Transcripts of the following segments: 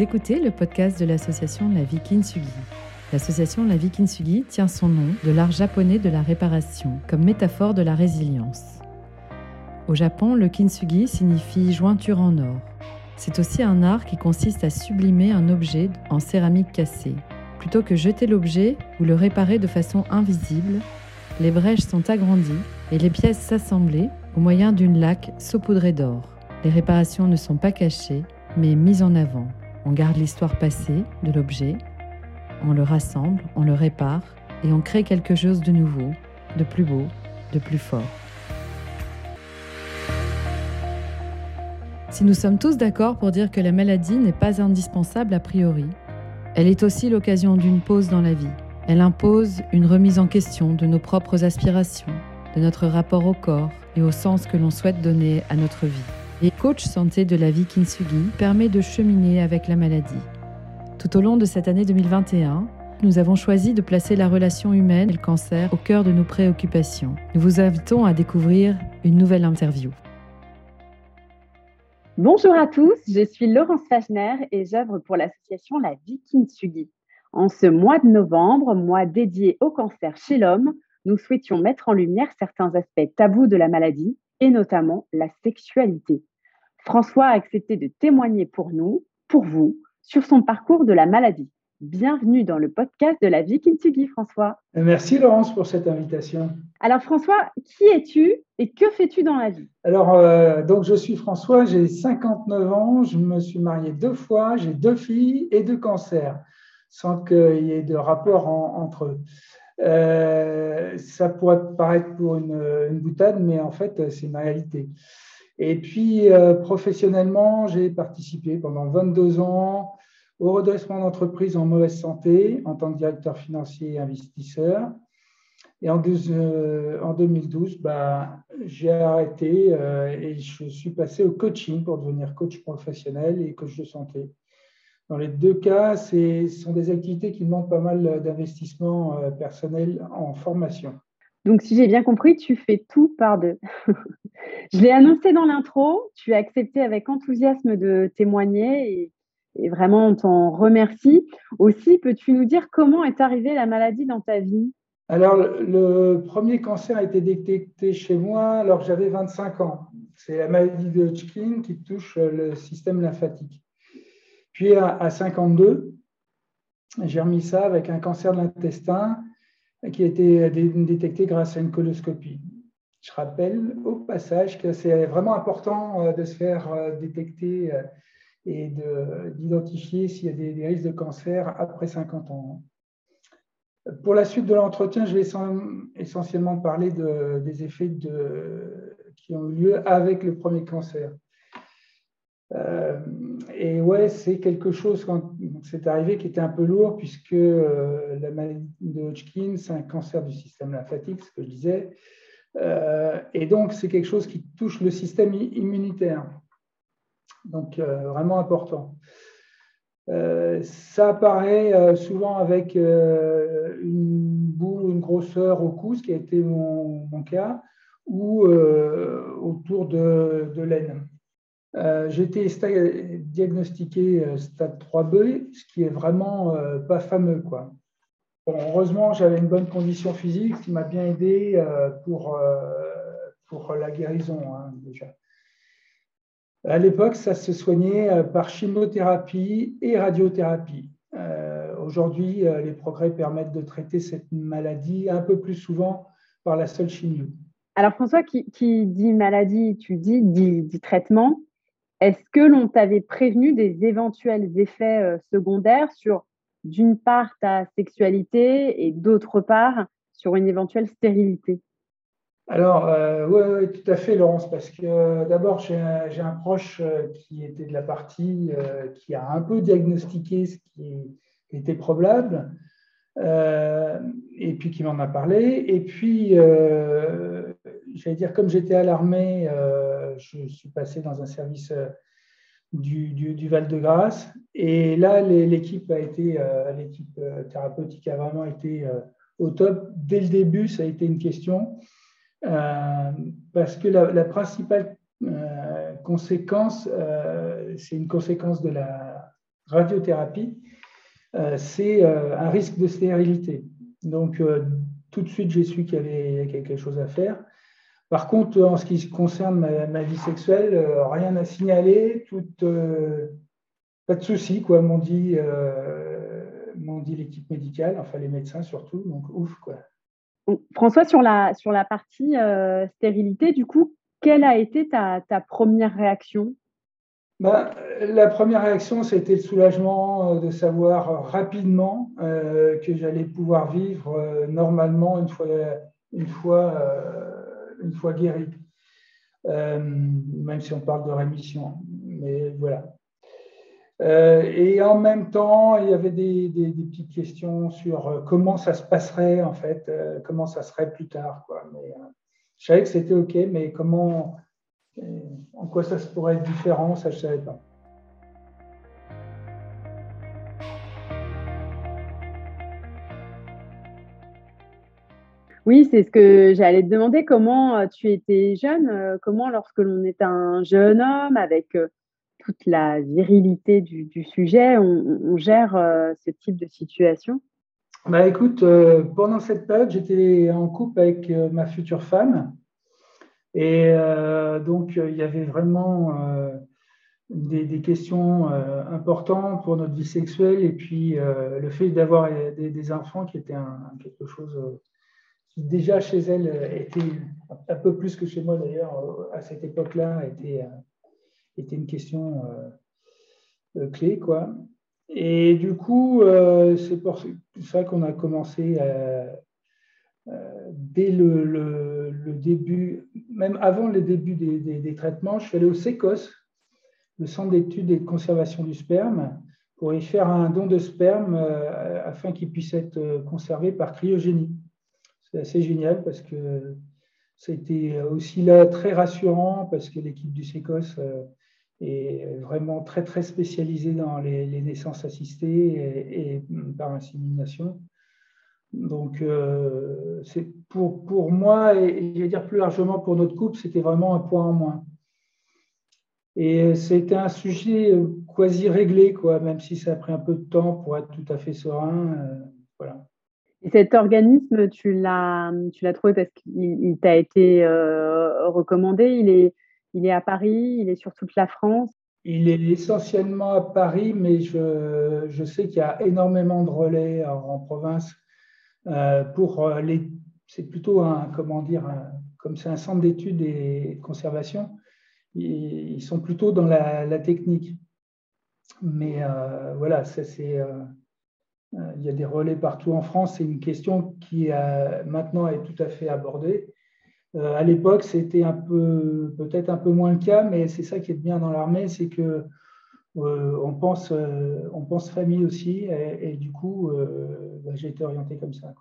Écoutez le podcast de l'association La Vie Kintsugi. L'association La Vie Kintsugi tient son nom de l'art japonais de la réparation comme métaphore de la résilience. Au Japon, le kintsugi signifie jointure en or. C'est aussi un art qui consiste à sublimer un objet en céramique cassée. Plutôt que jeter l'objet ou le réparer de façon invisible, les brèches sont agrandies et les pièces s'assemblées au moyen d'une laque saupoudrée d'or. Les réparations ne sont pas cachées, mais mises en avant. On garde l'histoire passée de l'objet, on le rassemble, on le répare et on crée quelque chose de nouveau, de plus beau, de plus fort. Si nous sommes tous d'accord pour dire que la maladie n'est pas indispensable a priori, elle est aussi l'occasion d'une pause dans la vie. Elle impose une remise en question de nos propres aspirations, de notre rapport au corps et au sens que l'on souhaite donner à notre vie. Et coach santé de la vie Kintsugi permet de cheminer avec la maladie. Tout au long de cette année 2021, nous avons choisi de placer la relation humaine et le cancer au cœur de nos préoccupations. Nous vous invitons à découvrir une nouvelle interview. Bonjour à tous, je suis Laurence Fachner et j'œuvre pour l'association La Vie Kintsugi. En ce mois de novembre, mois dédié au cancer chez l'homme, nous souhaitions mettre en lumière certains aspects tabous de la maladie et notamment la sexualité. François a accepté de témoigner pour nous, pour vous, sur son parcours de la maladie. Bienvenue dans le podcast de la vie Kintsugi, François. Merci Laurence pour cette invitation. Alors François, qui es-tu et que fais-tu dans la vie? Alors, euh, donc je suis François, j'ai 59 ans, je me suis marié deux fois, j'ai deux filles et deux cancers, sans qu'il y ait de rapport entre eux. Euh, ça pourrait paraître pour une, une, boutade, mais en fait, c'est une réalité. Et puis, euh, professionnellement, j'ai participé pendant 22 ans au redressement d'entreprises en mauvaise santé en tant que directeur financier et investisseur. Et en, euh, en 2012, bah, j'ai arrêté euh, et je suis passé au coaching pour devenir coach professionnel et coach de santé. Dans les deux cas, ce sont des activités qui demandent pas mal d'investissement euh, personnel en formation. Donc, si j'ai bien compris, tu fais tout par deux. je l'ai annoncé dans l'intro, tu as accepté avec enthousiasme de témoigner et vraiment on t'en remercie. Aussi, peux-tu nous dire comment est arrivée la maladie dans ta vie? Alors, le premier cancer a été détecté chez moi alors que j'avais 25 ans. C'est la maladie de Hodgkin qui touche le système lymphatique. Puis à 52, j'ai remis ça avec un cancer de l'intestin qui a été détecté grâce à une coloscopie. Je rappelle au passage que c'est vraiment important euh, de se faire euh, détecter euh, et d'identifier s'il y a des, risques de cancer après 50 ans. Pour la suite de l'entretien, je vais essentiellement parler de, des effets qui ont eu lieu avec le premier cancer. Euh, et ouais, c'est quelque chose quand c'est arrivé qui était un peu lourd puisque euh, la maladie de Hodgkin, c'est un cancer du système lymphatique, ce que je disais. Euh, et donc, c'est quelque chose qui touche le système immunitaire donc vraiment important. Ça apparaît souvent avec une boule, une grosseur au cou, ce qui a été mon, cas, ou autour de l'aine. J'ai été diagnostiqué stade 3B, ce qui est vraiment pas fameux. Quoi. heureusement, j'avais une bonne condition physique, qui m'a bien aidé pour, pour la guérison hein, déjà. À l'époque, ça se soignait euh, par chimiothérapie et radiothérapie. Euh, aujourd'hui, euh, les progrès permettent de traiter cette maladie un peu plus souvent par la seule chimio. Alors François, qui, dit maladie, tu dis, dit, traitement. Est-ce que l'on t'avait prévenu des éventuels effets secondaires sur, d'une part, ta sexualité et d'autre part, sur une éventuelle stérilité? Alors, euh, oui, tout à fait, Laurence, parce que euh, d'abord, j'ai un, proche euh, qui était de la partie qui a un peu diagnostiqué ce qui était probable, et puis qui m'en a parlé. Et puis, j'allais dire, comme j'étais à l'armée, je suis passé dans un service du, du Val-de-Grâce. Et là, l'équipe a été, l'équipe thérapeutique a vraiment été au top. Dès le début, ça a été une question. Euh, parce que la, principale euh, conséquence, euh, c'est une conséquence de la, radiothérapie, c'est un risque de stérilité. Donc, tout de suite, j'ai su qu'il y avait quelque chose à faire. Par contre, en ce qui concerne ma, vie sexuelle, rien à signaler, tout, pas de souci, quoi, m'ont dit, m'ont dit l'équipe médicale, enfin les médecins surtout, donc ouf, quoi. François, sur la, sur la partie stérilité, du coup, quelle a été ta, première réaction? Ben, La première réaction, c'était le soulagement euh, de savoir euh, rapidement euh, que j'allais pouvoir vivre normalement une fois, une fois, une fois guéri. même si on parle de rémission. Mais voilà. et en même temps, il y avait des, petites questions sur comment ça se passerait, en fait, comment ça serait plus tard. Quoi. Mais, je savais que c'était OK, mais comment, en quoi ça pourrait être différent, ça je ne savais pas. Oui, c'est ce que j'allais te demander. Comment euh, tu étais jeune euh, Comment, lorsque l'on est un jeune homme avec euh, toute la virilité du, sujet, on, gère ce type de situation? Bah, Écoute, pendant cette période, j'étais en couple avec ma future femme. Et donc, il y avait vraiment des, questions importantes pour notre vie sexuelle et puis le fait d'avoir des, enfants qui était quelque chose déjà chez elle était un peu plus que chez moi d'ailleurs à cette époque-là était, était une question clé. Quoi. Et du coup, c'est pour ça qu'on a commencé à dès le, début, même avant le début des, traitements, je suis allé au SECOS, le Centre d'études et de conservation du sperme, pour y faire un don de sperme euh, afin qu'il puisse être euh, conservé par cryogénie. C'est assez génial parce que c'était aussi là très rassurant parce que l'équipe du SECOS euh, est vraiment très très spécialisée dans les, naissances assistées et, par insémination. Donc, euh, pour, pour moi, et, je vais dire plus largement pour notre couple, c'était vraiment un point en moins. Et c'était un sujet quasi réglé, quoi, même si ça a pris un peu de temps pour être tout à fait serein. Euh, voilà. Et cet organisme, tu l'as, trouvé parce qu'il t'a été recommandé. Il est, il est à Paris, il est sur toute la France. Il est essentiellement à Paris, mais je, je sais qu'il y a énormément de relais en province euh, pour euh, c'est plutôt un, comment dire, comme c'est un centre d'études et de conservation, ils, sont plutôt dans la, technique. Mais euh, voilà, ça c'est, il y a des relais partout en France. C'est une question qui a, maintenant est tout à fait abordée. à l'époque, c'était peut-être un peu moins le cas, mais c'est ça qui est bien dans l'armée, c'est que euh, on, pense, euh, famille aussi, et, du coup, euh, bah, j'ai été orienté comme ça.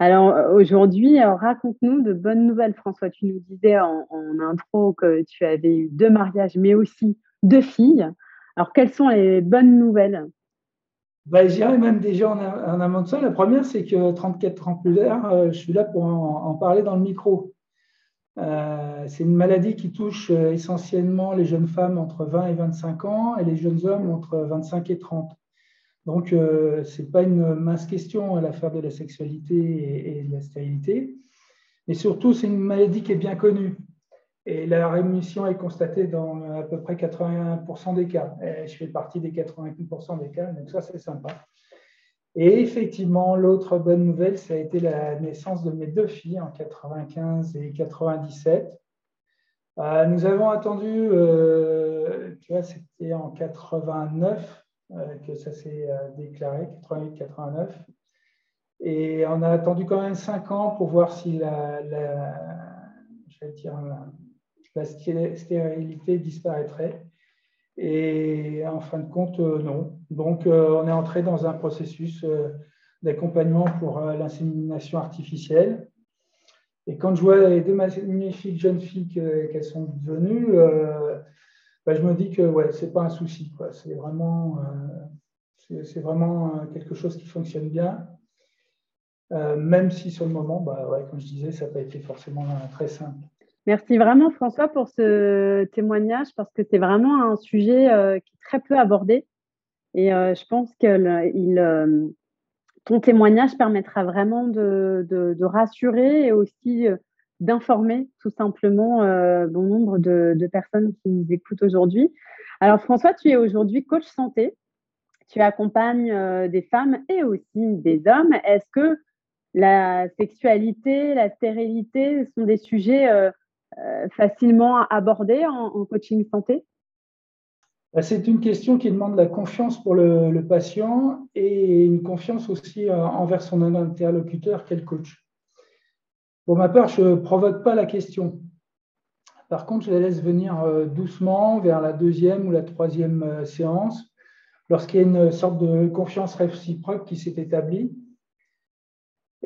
Alors aujourd'hui, raconte-nous de bonnes nouvelles, François. Tu nous disais en, intro que tu avais eu deux mariages, mais aussi deux filles. Alors, quelles sont les bonnes nouvelles? Bah, Je dirais même déjà en, en amont de ça. La première, c'est que 34 ans plus tard, je suis là pour en parler dans le micro. Euh, c'est une maladie qui touche euh, essentiellement les jeunes femmes entre 20 et 25 ans et les jeunes hommes entre 25 et 30. Donc, euh, ce n'est pas une mince question l'affaire de la sexualité et, de la stérilité, mais surtout, c'est une maladie qui est bien connue. Et la rémission est constatée dans à peu près 81% des cas. je fais partie des 88% des cas, donc ça, c'est sympa. Et effectivement, l'autre bonne nouvelle, ça a été la naissance de mes deux filles en 95 et 97. Euh, nous avons attendu, euh, tu vois, c'était en 89 euh, que ça s'est déclaré, 88-89. Et on a attendu quand même cinq ans pour voir si la, je vais dire, la stérilité disparaîtrait. Et en fin de compte, euh, non. Donc, euh, on est entré dans un processus euh, d'accompagnement pour l'insémination artificielle. Et quand je vois les deux magnifiques jeunes filles qu'elles sont devenues, bah, je me dis que ouais, ce n'est pas un souci. C'est vraiment, c'est vraiment quelque chose qui fonctionne bien. même si sur le moment, bah, ouais, comme je disais, ça n'a pas été forcément très simple. Merci vraiment François pour ce témoignage parce que c'est vraiment un sujet euh, qui est très peu abordé. Et je pense que il, ton témoignage permettra vraiment de, rassurer et aussi d'informer tout simplement bon nombre de, de, personnes qui nous écoutent aujourd'hui. Alors François, tu es aujourd'hui coach santé. Tu accompagnes des femmes et aussi des hommes. Est-ce que la sexualité, la stérilité sont des sujets euh, facilement abordé en, coaching santé? Bah, c'est une question qui demande la confiance pour le, patient et une confiance aussi euh, envers son interlocuteur qu'est coach. Pour ma part, je ne provoque pas la question. Par contre, je la laisse venir euh, doucement vers la deuxième ou la troisième séance, lorsqu'il y a une sorte de confiance réciproque qui s'est établie.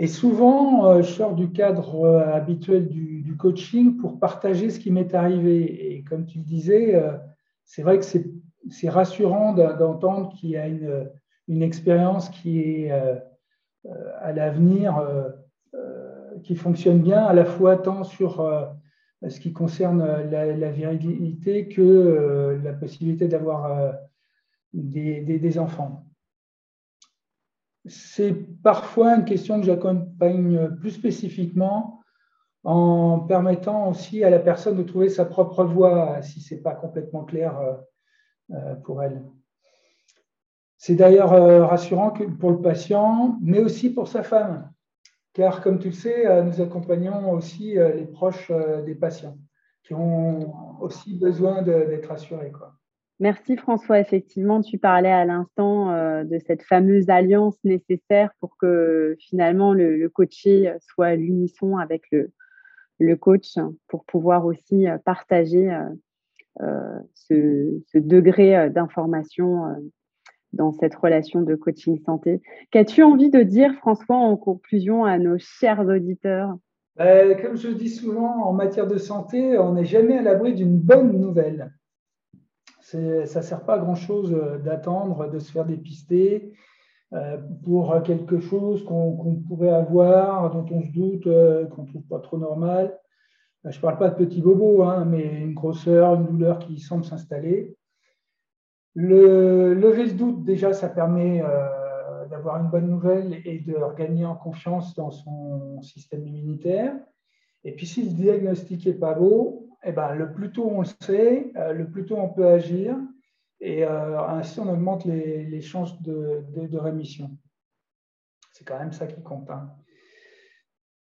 Et souvent, je sors du cadre habituel du, coaching pour partager ce qui m'est arrivé. Et comme tu le disais, euh, c'est vrai que c'est rassurant d'entendre qu'il y a une, expérience qui est euh, euh, à l'avenir, qui fonctionne bien, à la fois tant sur ce qui concerne la, virilité que la possibilité d'avoir des, enfants. C'est parfois une question que j'accompagne plus spécifiquement en permettant aussi à la personne de trouver sa propre voie si ce n'est pas complètement clair euh, euh, pour elle. C'est d'ailleurs euh, rassurant pour le patient, mais aussi pour sa femme, car comme tu le sais, nous accompagnons aussi les proches des patients qui ont aussi besoin d'être assurés. Merci François. Effectivement, tu parlais à l'instant de cette fameuse alliance nécessaire pour que finalement le, coaché soit à l'unisson avec le, coach pour pouvoir aussi euh, partager euh, euh, ce, degré d'information dans cette relation de coaching santé. Qu'as-tu envie de dire, François, en conclusion à nos chers auditeurs? Ben, Comme je dis souvent, en matière de santé, on n'est jamais à l'abri d'une bonne nouvelle. Ça ne sert pas à grand-chose d'attendre, de se faire dépister pour quelque chose qu'on pourrait avoir, dont on se doute, qu'on ne trouve pas trop normal. Je ne parle pas de petits bobos, hein, mais une grosseur, une douleur qui semble s'installer. Le lever le doute, déjà, ça permet euh, d'avoir une bonne nouvelle et de gagner en confiance dans son système immunitaire. Et puis, si le diagnostic n'est pas beau, eh ben, le plus tôt on le sait, euh, le plus tôt on peut agir. Et euh, ainsi, on augmente les, chances de, rémission. C'est quand même ça qui compte. Hein.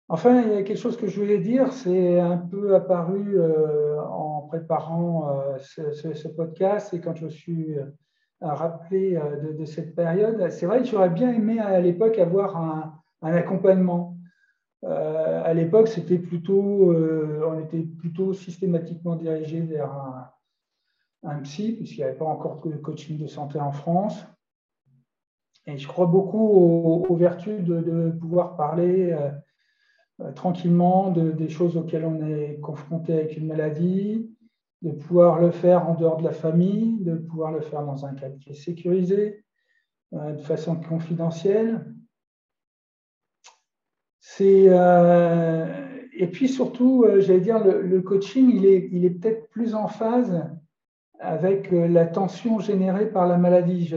Enfin, il y a quelque chose que je voulais dire, c'est un peu apparu euh, en préparant ce, podcast et quand je suis euh, rappelé de, cette période. C'est vrai que j'aurais bien aimé à l'époque avoir un, accompagnement. À l'époque, plutôt, on était plutôt systématiquement dirigé vers un, psy, puisqu'il n'y avait pas encore de coaching de santé en France. Et je crois beaucoup aux, vertus de, pouvoir parler euh, tranquillement de, des choses auxquelles on est confronté avec une maladie, de pouvoir le faire en dehors de la famille, de pouvoir le faire dans un cadre qui est sécurisé, euh, de façon confidentielle. Euh, et puis surtout, j'allais dire, le, coaching, il est, peut-être plus en phase avec la tension générée par la maladie.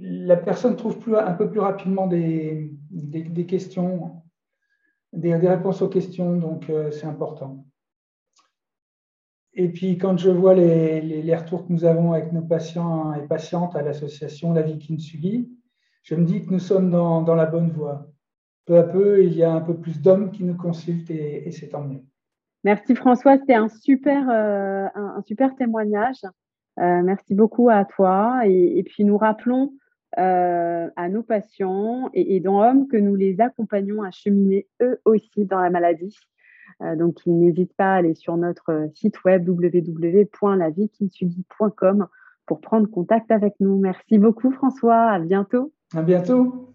La personne trouve un peu plus rapidement des, questions, des, réponses aux questions, donc euh, c'est important. Et puis quand je vois les, retours que nous avons avec nos patients et patientes à l'association La Vie Kintsugi, je me dis que nous sommes dans, la bonne voie. Peu à peu, il y a un peu plus d'hommes qui nous consultent et, c'est tant mieux. Merci François, c'était un super, euh, un, super témoignage. Euh, merci beaucoup à toi. Et, et, puis nous rappelons euh, à nos patients et, dans Hommes que nous les accompagnons à cheminer eux aussi dans la maladie. Donc, ils n'hésitent pas à aller sur notre site web www.laviekintsugi.com pour prendre contact avec nous. Merci beaucoup, François. À bientôt. À bientôt.